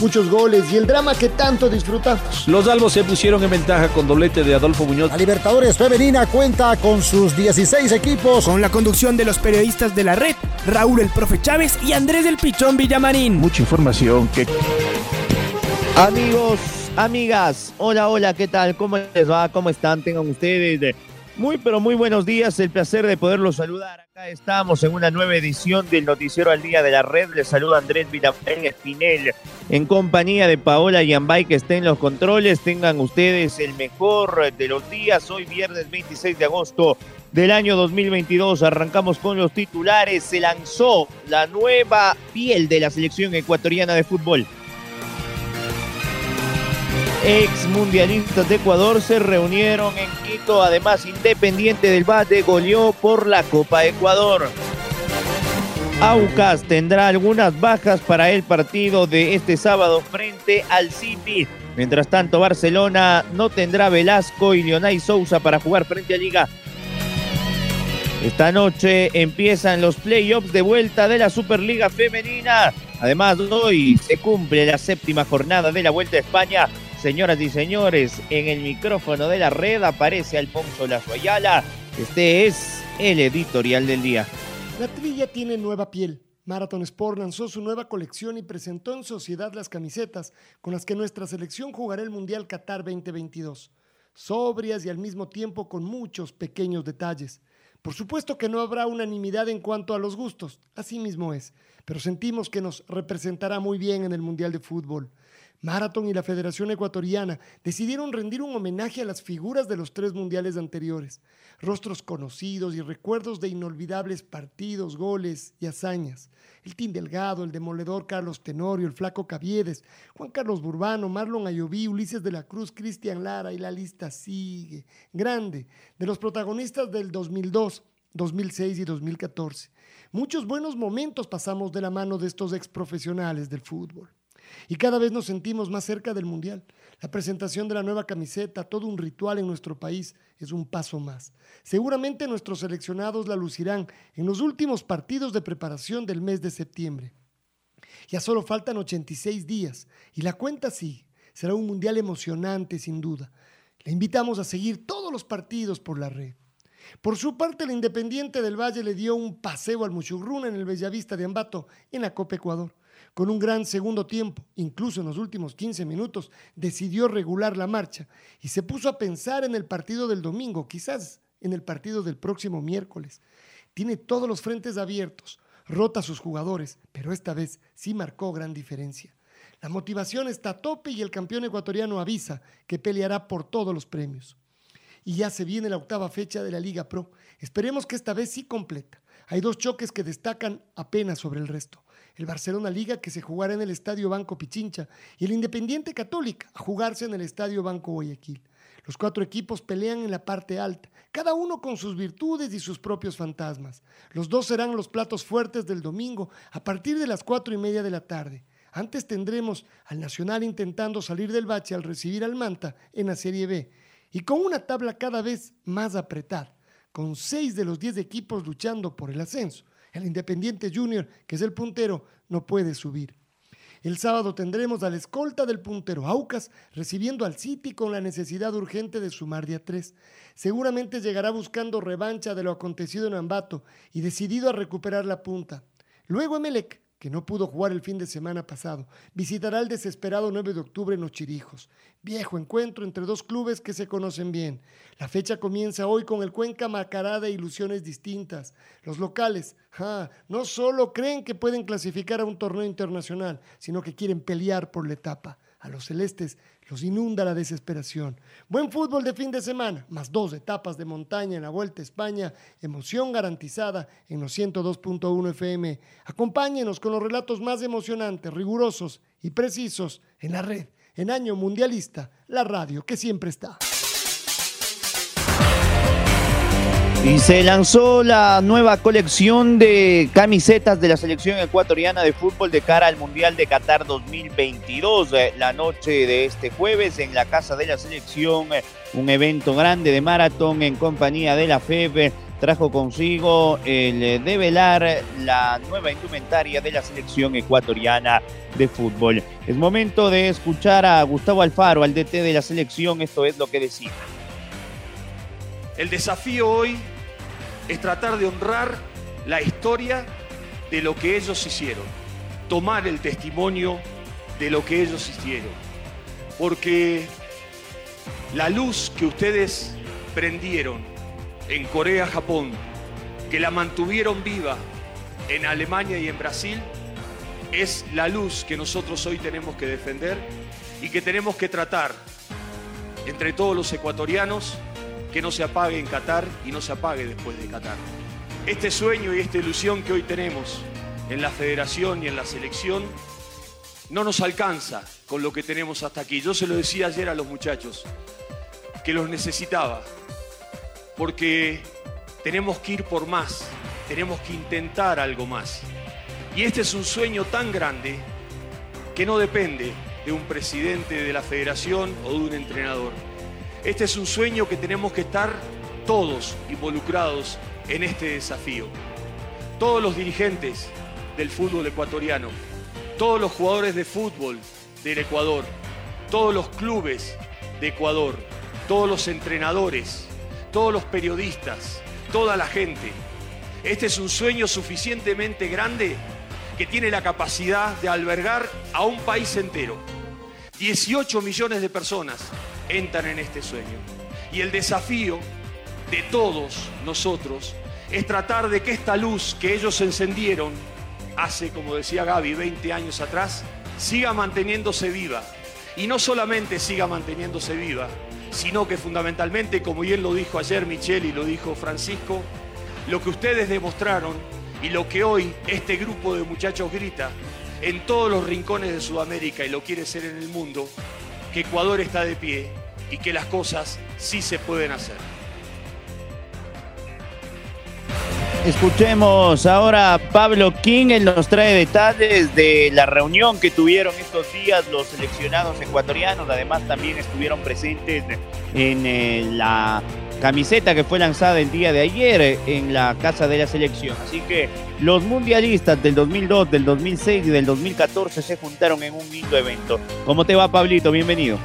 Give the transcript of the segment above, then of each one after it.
muchos goles y el drama que tanto disfrutamos. Los albos se pusieron en ventaja con doblete de Adolfo Muñoz. La Libertadores Femenina cuenta con sus 16 equipos. Con la conducción de los periodistas de la red, Raúl el Profe Chávez y Andrés del Pichón Villamarín. Mucha información que... Amigos, amigas, hola, hola, ¿qué tal? ¿Cómo les va? ¿Cómo están? Tengan ustedes muy, pero muy buenos días. El placer de poderlos saludar. Acá estamos en una nueva edición del Noticiero al Día de la Red. Les saluda Andrés Villamén Espinel en compañía de Paola Yambay que está en los controles. Tengan ustedes el mejor de los días. Hoy viernes 26 de agosto del año 2022. Arrancamos con los titulares. Se lanzó la nueva piel de la selección ecuatoriana de fútbol ex mundialistas de Ecuador se reunieron en Quito. Además, Independiente del Valle goleó por la Copa Ecuador. Aucas tendrá algunas bajas para el partido de este sábado frente al City. Mientras tanto, Barcelona no tendrá Velasco y Leonay Sousa para jugar frente a Liga. Esta noche empiezan los playoffs de vuelta de la Superliga Femenina. Además, hoy se cumple la séptima jornada de la Vuelta a España Señoras y señores, en el micrófono de la red aparece Alfonso Lazoyala. Este es el editorial del día. La trilla tiene nueva piel. Marathon Sport lanzó su nueva colección y presentó en sociedad las camisetas con las que nuestra selección jugará el Mundial Qatar 2022. Sobrias y al mismo tiempo con muchos pequeños detalles. Por supuesto que no habrá unanimidad en cuanto a los gustos, así mismo es, pero sentimos que nos representará muy bien en el Mundial de Fútbol. Marathon y la Federación Ecuatoriana decidieron rendir un homenaje a las figuras de los tres mundiales anteriores, rostros conocidos y recuerdos de inolvidables partidos, goles y hazañas. El Team Delgado, el demoledor Carlos Tenorio, el Flaco Caviedes, Juan Carlos Burbano, Marlon Ayoví, Ulises de la Cruz, Cristian Lara y la lista sigue. Grande, de los protagonistas del 2002, 2006 y 2014. Muchos buenos momentos pasamos de la mano de estos ex profesionales del fútbol y cada vez nos sentimos más cerca del Mundial. La presentación de la nueva camiseta, todo un ritual en nuestro país, es un paso más. Seguramente nuestros seleccionados la lucirán en los últimos partidos de preparación del mes de septiembre. Ya solo faltan 86 días y la cuenta sí, será un Mundial emocionante sin duda. Le invitamos a seguir todos los partidos por la red. Por su parte, el Independiente del Valle le dio un paseo al Muchurruna en el Bellavista de Ambato en la Copa Ecuador con un gran segundo tiempo, incluso en los últimos 15 minutos, decidió regular la marcha y se puso a pensar en el partido del domingo, quizás en el partido del próximo miércoles. Tiene todos los frentes abiertos, rota a sus jugadores, pero esta vez sí marcó gran diferencia. La motivación está a tope y el campeón ecuatoriano avisa que peleará por todos los premios. Y ya se viene la octava fecha de la Liga Pro. Esperemos que esta vez sí completa. Hay dos choques que destacan apenas sobre el resto el Barcelona Liga que se jugará en el Estadio Banco Pichincha y el Independiente Católica a jugarse en el Estadio Banco Guayaquil. Los cuatro equipos pelean en la parte alta, cada uno con sus virtudes y sus propios fantasmas. Los dos serán los platos fuertes del domingo a partir de las cuatro y media de la tarde. Antes tendremos al Nacional intentando salir del bache al recibir al Manta en la Serie B y con una tabla cada vez más apretada, con seis de los diez equipos luchando por el ascenso. El Independiente Junior, que es el puntero, no puede subir. El sábado tendremos a la escolta del puntero Aucas recibiendo al City con la necesidad urgente de sumar día 3. Seguramente llegará buscando revancha de lo acontecido en Ambato y decidido a recuperar la punta. Luego Emelec que no pudo jugar el fin de semana pasado, visitará el desesperado 9 de octubre en Los Chirijos. Viejo encuentro entre dos clubes que se conocen bien. La fecha comienza hoy con el Cuenca Macará de ilusiones distintas. Los locales no solo creen que pueden clasificar a un torneo internacional, sino que quieren pelear por la etapa. A los celestes los inunda la desesperación. Buen fútbol de fin de semana, más dos etapas de montaña en la Vuelta a España, emoción garantizada en los 102.1 FM. Acompáñenos con los relatos más emocionantes, rigurosos y precisos en la red, en año mundialista, la radio que siempre está. Y se lanzó la nueva colección de camisetas de la selección ecuatoriana de fútbol de cara al Mundial de Qatar 2022. Eh, la noche de este jueves en la Casa de la Selección, eh, un evento grande de maratón en compañía de la FEB eh, trajo consigo el develar la nueva indumentaria de la selección ecuatoriana de fútbol. Es momento de escuchar a Gustavo Alfaro, al DT de la selección, esto es lo que decía. El desafío hoy es tratar de honrar la historia de lo que ellos hicieron, tomar el testimonio de lo que ellos hicieron. Porque la luz que ustedes prendieron en Corea, Japón, que la mantuvieron viva en Alemania y en Brasil, es la luz que nosotros hoy tenemos que defender y que tenemos que tratar entre todos los ecuatorianos que no se apague en Qatar y no se apague después de Qatar. Este sueño y esta ilusión que hoy tenemos en la federación y en la selección no nos alcanza con lo que tenemos hasta aquí. Yo se lo decía ayer a los muchachos, que los necesitaba, porque tenemos que ir por más, tenemos que intentar algo más. Y este es un sueño tan grande que no depende de un presidente de la federación o de un entrenador este es un sueño que tenemos que estar todos involucrados en este desafío. Todos los dirigentes del fútbol ecuatoriano, todos los jugadores de fútbol del Ecuador, todos los clubes de Ecuador, todos los entrenadores, todos los periodistas, toda la gente. Este es un sueño suficientemente grande que tiene la capacidad de albergar a un país entero. 18 millones de personas entran en este sueño. Y el desafío de todos nosotros es tratar de que esta luz que ellos encendieron hace, como decía Gaby, 20 años atrás, siga manteniéndose viva. Y no solamente siga manteniéndose viva, sino que fundamentalmente, como bien lo dijo ayer Michelle y lo dijo Francisco, lo que ustedes demostraron y lo que hoy este grupo de muchachos grita en todos los rincones de Sudamérica y lo quiere ser en el mundo, que Ecuador está de pie y que las cosas sí se pueden hacer. Escuchemos ahora a Pablo King, él nos trae detalles de la reunión que tuvieron estos días los seleccionados ecuatorianos, además también estuvieron presentes en eh, la camiseta que fue lanzada el día de ayer en la casa de la selección. Así que los mundialistas del 2002, del 2006 y del 2014 se juntaron en un lindo evento. ¿Cómo te va, Pablito? Bienvenido.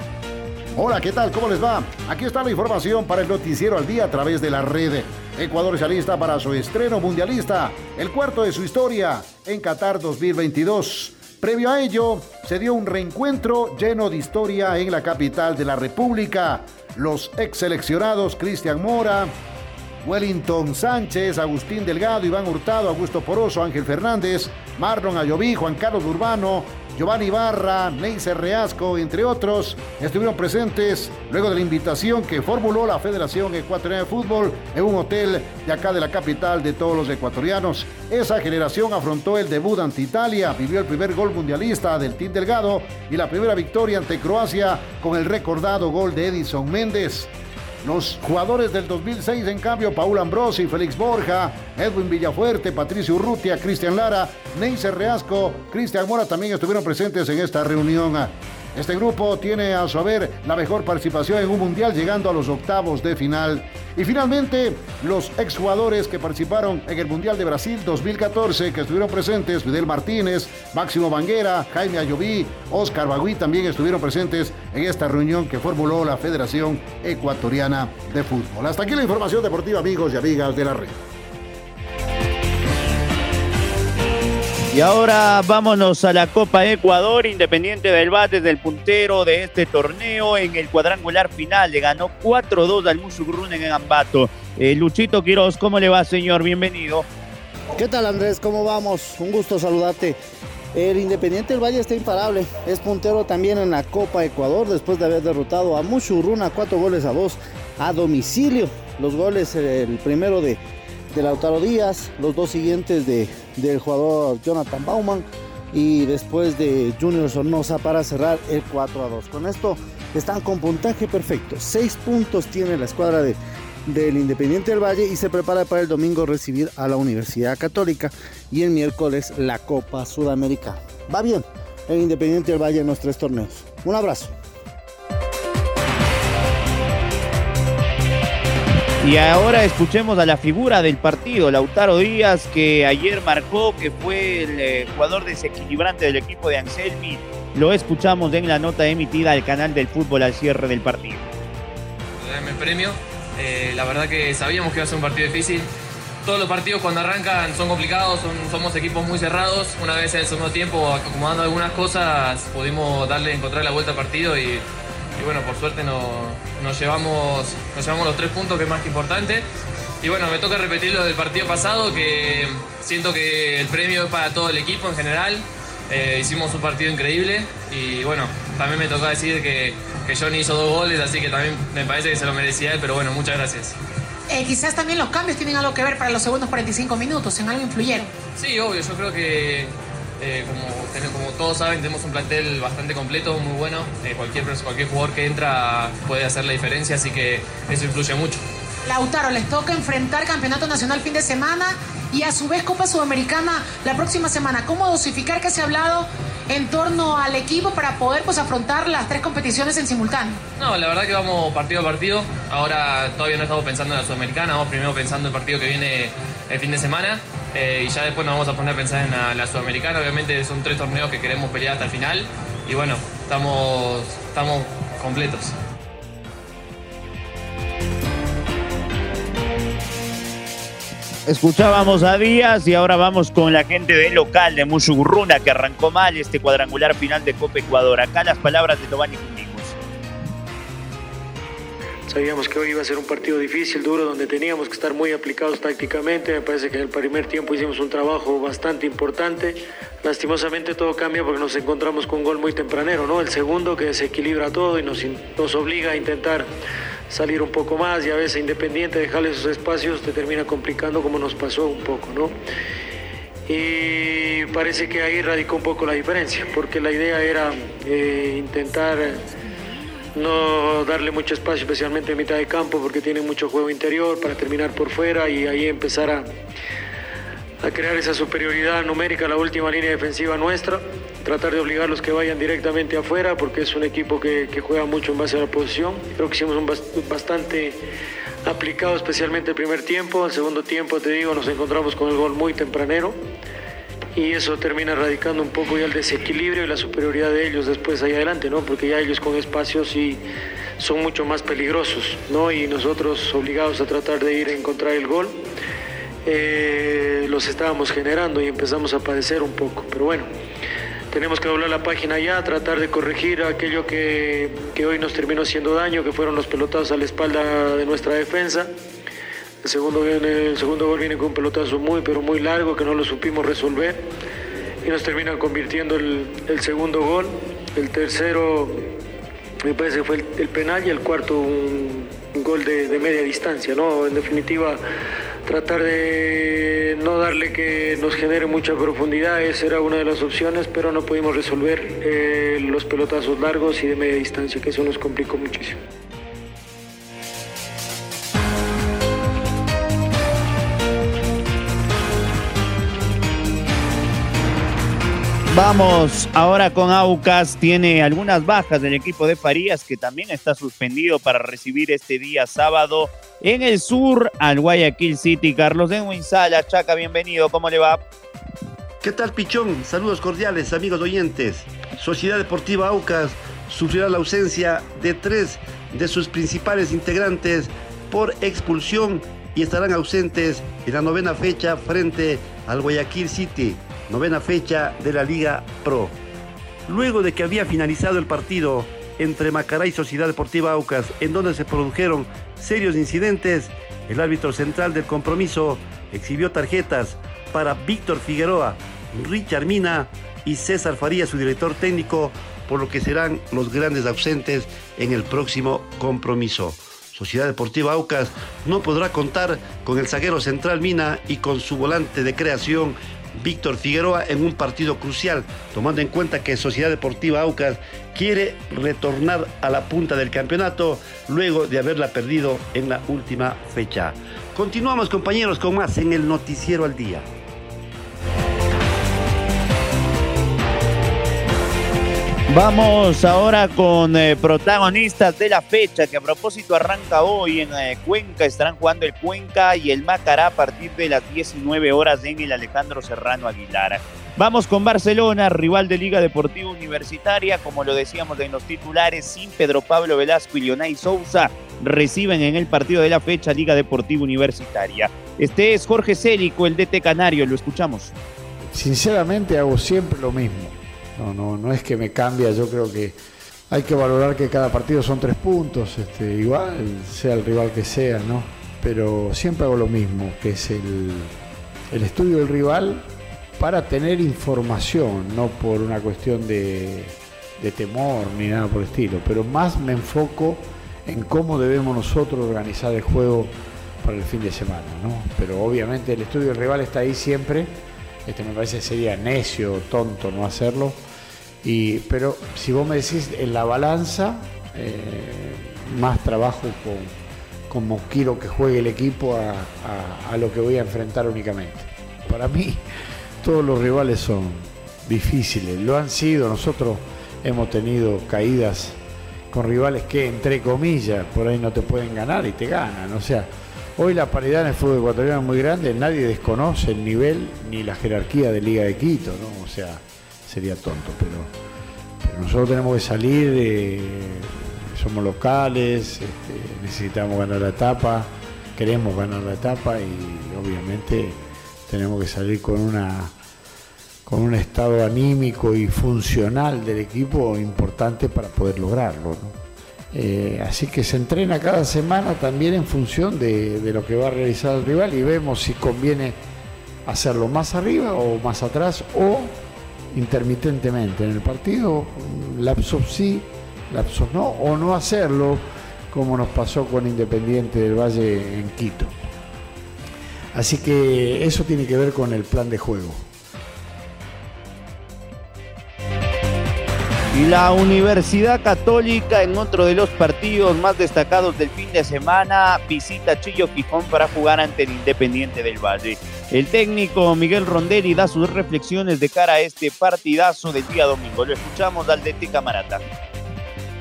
Hola, ¿qué tal? ¿Cómo les va? Aquí está la información para el noticiero al día a través de la red. Ecuador ya lista para su estreno mundialista, el cuarto de su historia en Qatar 2022. Previo a ello, se dio un reencuentro lleno de historia en la capital de la República. Los ex seleccionados Cristian Mora, Wellington Sánchez, Agustín Delgado, Iván Hurtado, Augusto Poroso, Ángel Fernández, Marlon Ayoví, Juan Carlos Urbano, Giovanni Barra, Neisser Reasco, entre otros, estuvieron presentes luego de la invitación que formuló la Federación Ecuatoriana de Fútbol en un hotel de acá de la capital de todos los ecuatorianos. Esa generación afrontó el debut ante Italia, vivió el primer gol mundialista del Team Delgado y la primera victoria ante Croacia con el recordado gol de Edison Méndez. Los jugadores del 2006, en cambio, Paul Ambrosi, Félix Borja, Edwin Villafuerte, Patricio Urrutia, Cristian Lara, Neisser Reasco, Cristian Mora también estuvieron presentes en esta reunión. Este grupo tiene a su haber la mejor participación en un mundial llegando a los octavos de final. Y finalmente, los exjugadores que participaron en el Mundial de Brasil 2014, que estuvieron presentes, Fidel Martínez, Máximo Banguera, Jaime Ayoví, Oscar Bagui, también estuvieron presentes en esta reunión que formuló la Federación Ecuatoriana de Fútbol. Hasta aquí la información deportiva, amigos y amigas de la red. Y ahora vámonos a la Copa Ecuador, Independiente del Bate del puntero de este torneo en el cuadrangular final. Le ganó 4-2 al Musugrun en Ambato. Eh, Luchito Quiroz, ¿cómo le va, señor? Bienvenido. ¿Qué tal, Andrés? ¿Cómo vamos? Un gusto saludarte. El Independiente del Valle está imparable. Es puntero también en la Copa Ecuador después de haber derrotado a Musurruna cuatro goles a dos a domicilio. Los goles, el primero de de Lautaro Díaz, los dos siguientes de, del jugador Jonathan Bauman y después de Junior Sornosa para cerrar el 4 a 2. Con esto están con puntaje perfecto. Seis puntos tiene la escuadra de, del Independiente del Valle y se prepara para el domingo recibir a la Universidad Católica y el miércoles la Copa Sudamericana. Va bien el Independiente del Valle en los tres torneos. Un abrazo. Y ahora escuchemos a la figura del partido, Lautaro Díaz, que ayer marcó, que fue el eh, jugador desequilibrante del equipo de Anselmi. Lo escuchamos en la nota emitida al canal del fútbol al cierre del partido. premio. Eh, la verdad que sabíamos que iba a ser un partido difícil. Todos los partidos cuando arrancan son complicados, somos equipos muy cerrados. Una vez en el segundo tiempo, acomodando algunas cosas, pudimos darle, encontrar la vuelta al partido y y bueno, por suerte nos, llevamos, nos llevamos los tres puntos, que es más que importante. Y bueno, me toca repetir lo del partido pasado, que siento que el premio es para todo el equipo en general. Eh, hicimos un partido increíble y bueno, también me toca decir que, que Johnny hizo dos goles, así que también me parece que se lo merecía él, pero bueno, muchas gracias. Eh, quizás también los cambios tienen algo que ver para los segundos 45 minutos, en algo influyeron. Sí, obvio, yo creo que eh, como, como, todos saben, tenemos un plantel bastante completo, muy bueno. Eh, cualquier, cualquier jugador que entra puede hacer la diferencia, así que eso influye mucho. Lautaro, les toca enfrentar Campeonato Nacional fin de semana y a su vez Copa Sudamericana la próxima semana. ¿Cómo dosificar que se ha hablado en torno al equipo para poder pues, afrontar las tres competiciones en simultáneo? No, la verdad que vamos partido a partido. Ahora todavía no estamos pensando en la Sudamericana, vamos primero pensando en el partido que viene el fin de semana. Eh, y ya después nos vamos a poner a pensar en la, Sudamericana. Obviamente son tres torneos que queremos pelear hasta el final. Y bueno, estamos, estamos completos. Escuchábamos a Díaz y ahora vamos con la gente del local de Mushugurruna que arrancó mal este cuadrangular final de Copa Ecuador. Acá las palabras de Giovanni Sabíamos que hoy iba a ser un partido difícil, duro, donde teníamos que estar muy aplicados tácticamente. Me parece que en el primer tiempo hicimos un trabajo bastante importante. Lastimosamente todo cambia porque nos encontramos con un gol muy tempranero, ¿no? El segundo que desequilibra todo y nos, obliga a intentar salir un poco más y a veces independiente dejarle esos espacios te termina complicando como nos pasó un poco, ¿no? Y parece que ahí radicó un poco la diferencia, porque la idea era eh, intentar no darle mucho espacio, especialmente en mitad de campo, porque tiene mucho juego interior para terminar por fuera y ahí empezar a, a crear esa superioridad numérica, la última línea defensiva nuestra, tratar de obligarlos que vayan directamente afuera, porque es un equipo que, que juega mucho en base a la posición. Creo que hicimos un bastante aplicado, especialmente el primer tiempo. El segundo tiempo, te digo, nos encontramos con el gol muy tempranero y eso termina radicando un poco ya el desequilibrio y la superioridad de ellos después ahí adelante, ¿no? Porque ya ellos con espacios y son mucho más peligrosos, ¿no? Y nosotros obligados a tratar de ir a encontrar el gol, eh, los estábamos generando y empezamos a padecer un poco, pero bueno. Tenemos que doblar la página ya, tratar de corregir aquello que, que hoy nos terminó haciendo daño, que fueron los pelotados a la espalda de nuestra defensa. El segundo, el segundo gol viene con un pelotazo muy, pero muy largo que no lo supimos resolver y nos terminan convirtiendo el, segundo gol. El tercero me parece que fue el, penal y el cuarto un, gol de, media distancia. ¿no? En definitiva, tratar de no darle que nos genere mucha profundidad, esa era una de las opciones, pero no pudimos resolver eh, los pelotazos largos y de media distancia, que eso nos complicó muchísimo. Vamos ahora con Aucas. Tiene algunas bajas del equipo de Farías que también está suspendido para recibir este día sábado en el sur al Guayaquil City. Carlos de Winsala, Chaca, bienvenido. ¿Cómo le va? ¿Qué tal, Pichón? Saludos cordiales, amigos oyentes. Sociedad Deportiva Aucas sufrirá la ausencia de tres de sus principales integrantes por expulsión y estarán ausentes en la novena fecha frente al Guayaquil City novena fecha de la Liga Pro. Luego de que había finalizado el partido entre Macará y Sociedad Deportiva Aucas, en donde se produjeron serios incidentes, el árbitro central del compromiso exhibió tarjetas para Víctor Figueroa, Richard Mina y César Faría, su director técnico, por lo que serán los grandes ausentes en el próximo compromiso. Sociedad Deportiva Aucas no podrá contar con el zaguero central Mina y con su volante de creación Víctor Figueroa en un partido crucial, tomando en cuenta que Sociedad Deportiva Aucas quiere retornar a la punta del campeonato luego de haberla perdido en la última fecha. Continuamos compañeros con más en el Noticiero al Día. Vamos ahora con eh, protagonistas de la fecha que a propósito arranca hoy en eh, Cuenca. Estarán jugando el Cuenca y el Macará a partir de las 19 horas en el Alejandro Serrano Aguilar. Vamos con Barcelona, rival de Liga Deportiva Universitaria. Como lo decíamos en los titulares, sin Pedro Pablo Velasco y Leonay Sousa reciben en el partido de la fecha Liga Deportiva Universitaria. Este es Jorge Célico, el DT Canario. Lo escuchamos. Sinceramente hago siempre lo mismo no, no, no es que me cambia, yo creo que hay que valorar que cada partido son tres puntos, este, igual sea el rival que sea, ¿no? Pero siempre hago lo mismo, que es el, el estudio del rival para tener información, no por una cuestión de, de temor ni nada por el estilo, pero más me enfoco en cómo debemos nosotros organizar el juego para el fin de semana, ¿no? Pero obviamente el estudio del rival está ahí siempre, este me parece sería necio, tonto no hacerlo, pero si vos me decís en la balanza, eh, más trabajo con como quiero que juegue el equipo a, lo que voy a enfrentar únicamente. Para mí todos los rivales son difíciles, lo han sido, nosotros hemos tenido caídas con rivales que entre comillas por ahí no te pueden ganar y te ganan, o sea, hoy la paridad en el fútbol ecuatoriano es muy grande, nadie desconoce el nivel ni la jerarquía de Liga de Quito, ¿no? O sea, sería tonto, pero, nosotros tenemos que salir, eh, somos locales, este, necesitamos ganar la etapa, queremos ganar la etapa y obviamente tenemos que salir con una con un estado anímico y funcional del equipo importante para poder lograrlo. Eh, así que se entrena cada semana también en función de, de, lo que va a realizar el rival y vemos si conviene hacerlo más arriba o más atrás o intermitentemente en el partido, lapsos sí, lapsos no, o no hacerlo como nos pasó con Independiente del Valle en Quito. Así que eso tiene que ver con el plan de juego. Y la Universidad Católica en otro de los partidos más destacados del fin de semana visita Chillo Quijón para jugar ante el Independiente del Valle. El técnico Miguel Rondelli da sus reflexiones de cara a este partidazo del día domingo. Lo escuchamos al DT Camarata.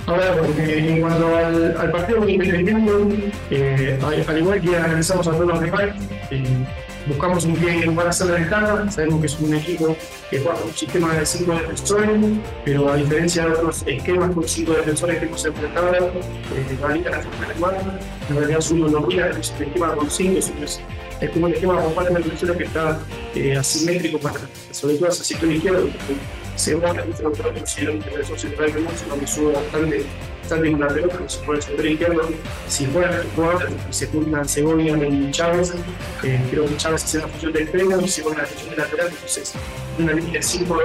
Ahora, porque en cuanto al, partido independiente, eh, al, igual que analizamos a todos los eh, buscamos un pie para hacer la ventana. Sabemos que es un equipo que juega un sistema de cinco defensores, pero a diferencia de otros esquemas con cinco defensores que hemos enfrentado, eh, la liga la igual. En realidad, es uno no es un esquema con cinco, es, es como un esquema con cuatro defensores que está eh, asimétrico para, sobre todo hacia el sector izquierdo. Según la otro si el defensor central de mucho, que sube bastante pelota, se puede sector izquierdo, si el jugador, se Segovia y Chávez, eh, creo que Chávez hace función de extremo y Segovia la función de lateral, entonces una línea de 5 de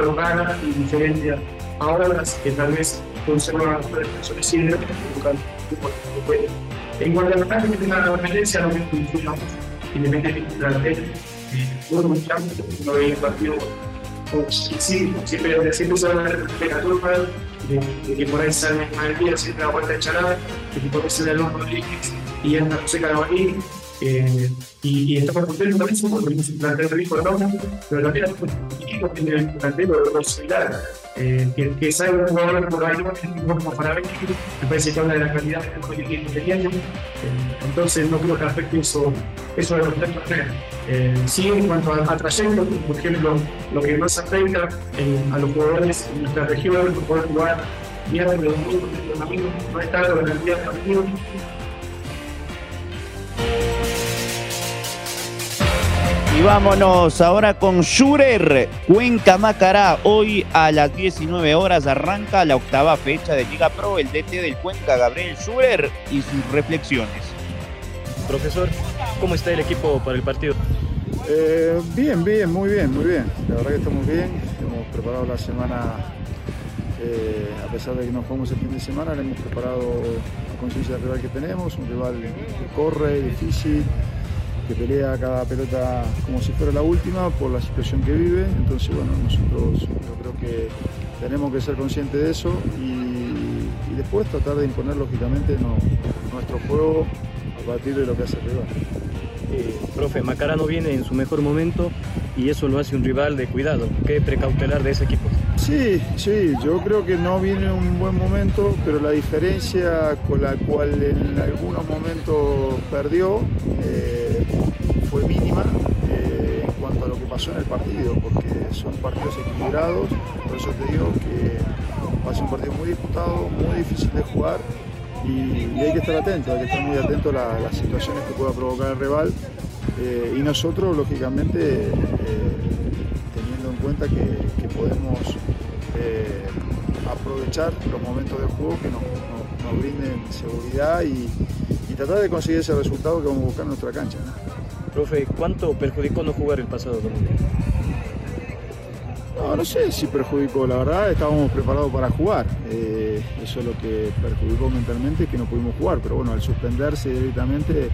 y diferente ahora las que tal vez conservan las síndrome, en cuanto a que la dependencia, no me de bueno, no veía el partido, sí, siempre, siempre se van a la turma, de, que por ahí sale día siempre la vuelta de Charada, que por ahí sale de Líquids y anda José Carabalí. Eh, y, y estamos contentos también porque tenemos un plantel rico enorme, pero también el equipo tiene un plantel de similar. Eh, que, que salga un jugador por ahí como para ver me parece que habla de la calidad que tiene. Eh, entonces no creo que afecte eso, eso los tres eh, sí, en cuanto a, a por ejemplo, lo que más afecta eh, a los jugadores en nuestra región, poder jugar viernes, domingo, domingo, no es tanto la cantidad de partidos. Y vámonos ahora con Schurer, Cuenca Macará. Hoy a las 19 horas arranca la octava fecha de Liga Pro. El DT del Cuenca, Gabriel Schurer, y sus reflexiones. Profesor, ¿cómo está el equipo para el partido? Eh, bien, bien, muy bien, muy bien. La verdad que estamos bien. Hemos preparado la semana, eh, a pesar de que no jugamos el fin de semana, le hemos preparado la conciencia del rival que tenemos, un rival que corre, difícil, que pelea cada pelota como si fuera la última por la situación que vive. Entonces, bueno, nosotros yo creo que tenemos que ser conscientes de eso y, después tratar de imponer lógicamente nuestro juego de lo que hace el rival. Eh, profe, Macarano viene en su mejor momento y eso lo hace un rival de cuidado. ¿Qué precautelar de ese equipo? Sí, sí, yo creo que no viene un buen momento, pero la diferencia con la cual en algunos momentos perdió eh, fue mínima eh, en cuanto a lo que pasó en el partido, porque son partidos equilibrados, por eso te digo que va a ser un partido muy disputado, muy difícil de jugar y, y hay que estar atento, hay que estar muy atento a la- las situaciones que pueda provocar el rival eh, y nosotros, lógicamente, eh, teniendo en cuenta que, que podemos eh, aprovechar los momentos de juego que nos, nos- nos brinden seguridad y, y tratar de conseguir ese resultado que vamos a buscar en nuestra cancha. ¿no? Profe, ¿cuánto perjudicó no jugar el pasado domingo? No, no sé si perjudicó, la verdad estábamos preparados para jugar. Eh, eso es lo que perjudicó mentalmente, que no pudimos jugar, pero bueno, al suspenderse directamente,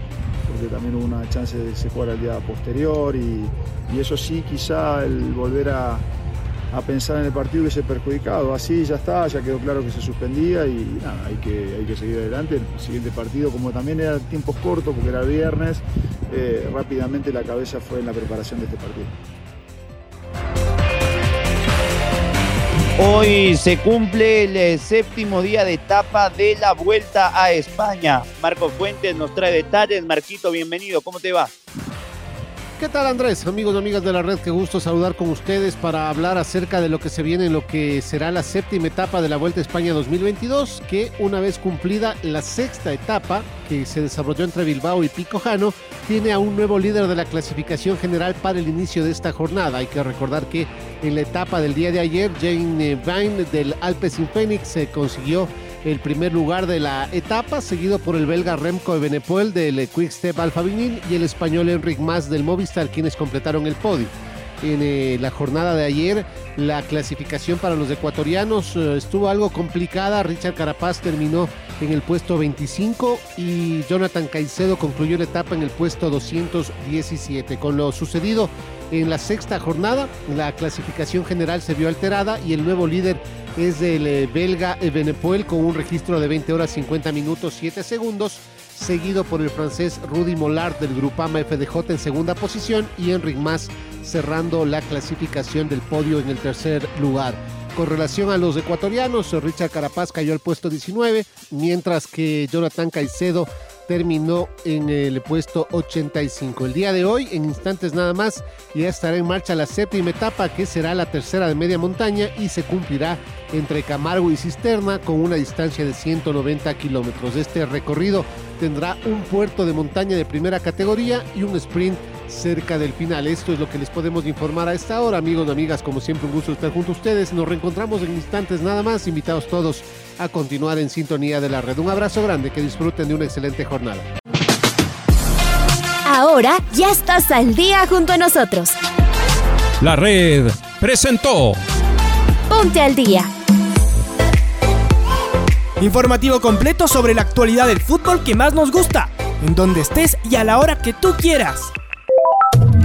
porque también hubo una chance de se jugara el día posterior y, eso sí, quizá el volver a, pensar en el partido hubiese perjudicado. Así ya está, ya quedó claro que se suspendía y hay que, hay que seguir adelante. El siguiente partido, como también era tiempos cortos, porque era viernes, eh, rápidamente la cabeza fue en la preparación de este partido. Hoy se cumple el eh, séptimo día de etapa de la Vuelta a España. Marco Fuentes nos trae detalles. Marquito, bienvenido. ¿Cómo te va? ¿Qué tal Andrés? Amigos y amigas de la red, qué gusto saludar con ustedes para hablar acerca de lo que se viene en lo que será la séptima etapa de la Vuelta a España 2022, que una vez cumplida la sexta etapa que se desarrolló entre Bilbao y Picojano, tiene a un nuevo líder de la clasificación general para el inicio de esta jornada. Hay que recordar que en la etapa del día de ayer, Jane Vine del Alpecin Phoenix se consiguió el primer lugar de la etapa, seguido por el belga Remco Evenepoel del Quick Step Alfa Vinyl y el español Enric Mas del Movistar, quienes completaron el podio. En eh, la jornada de ayer, la clasificación para los ecuatorianos eh, estuvo algo complicada. Richard Carapaz terminó en el puesto 25 y Jonathan Caicedo concluyó la etapa en el puesto 217. Con lo sucedido en la sexta jornada, la clasificación general se vio alterada y el nuevo líder es el eh, belga Evenepoel con un registro de 20 horas 50 minutos 7 segundos, seguido por el francés Rudy Mollard del Grupama FDJ en segunda posición y Enric Mas cerrando la clasificación del podio en el tercer lugar. Con relación a los ecuatorianos, Richard Carapaz cayó al puesto 19, mientras que Jonathan Caicedo terminó en el puesto 85. El día de hoy, en instantes nada más, ya estará en marcha la séptima etapa, que será la tercera de media montaña y se cumplirá entre Camargo y Cisterna con una distancia de 190 kilómetros. Este recorrido tendrá un puerto de montaña de primera categoría y un sprint cerca del final. Esto es lo que les podemos informar a esta hora, amigos y amigas. Como siempre, un gusto estar junto a ustedes. Nos reencontramos en instantes nada más. Invitados todos a continuar en sintonía de la red. Un abrazo grande, que disfruten de una excelente jornada. Ahora ya estás al día junto a nosotros. La red presentó Ponte al día. Informativo completo sobre la actualidad del fútbol que más nos gusta, en donde estés y a la hora que tú quieras.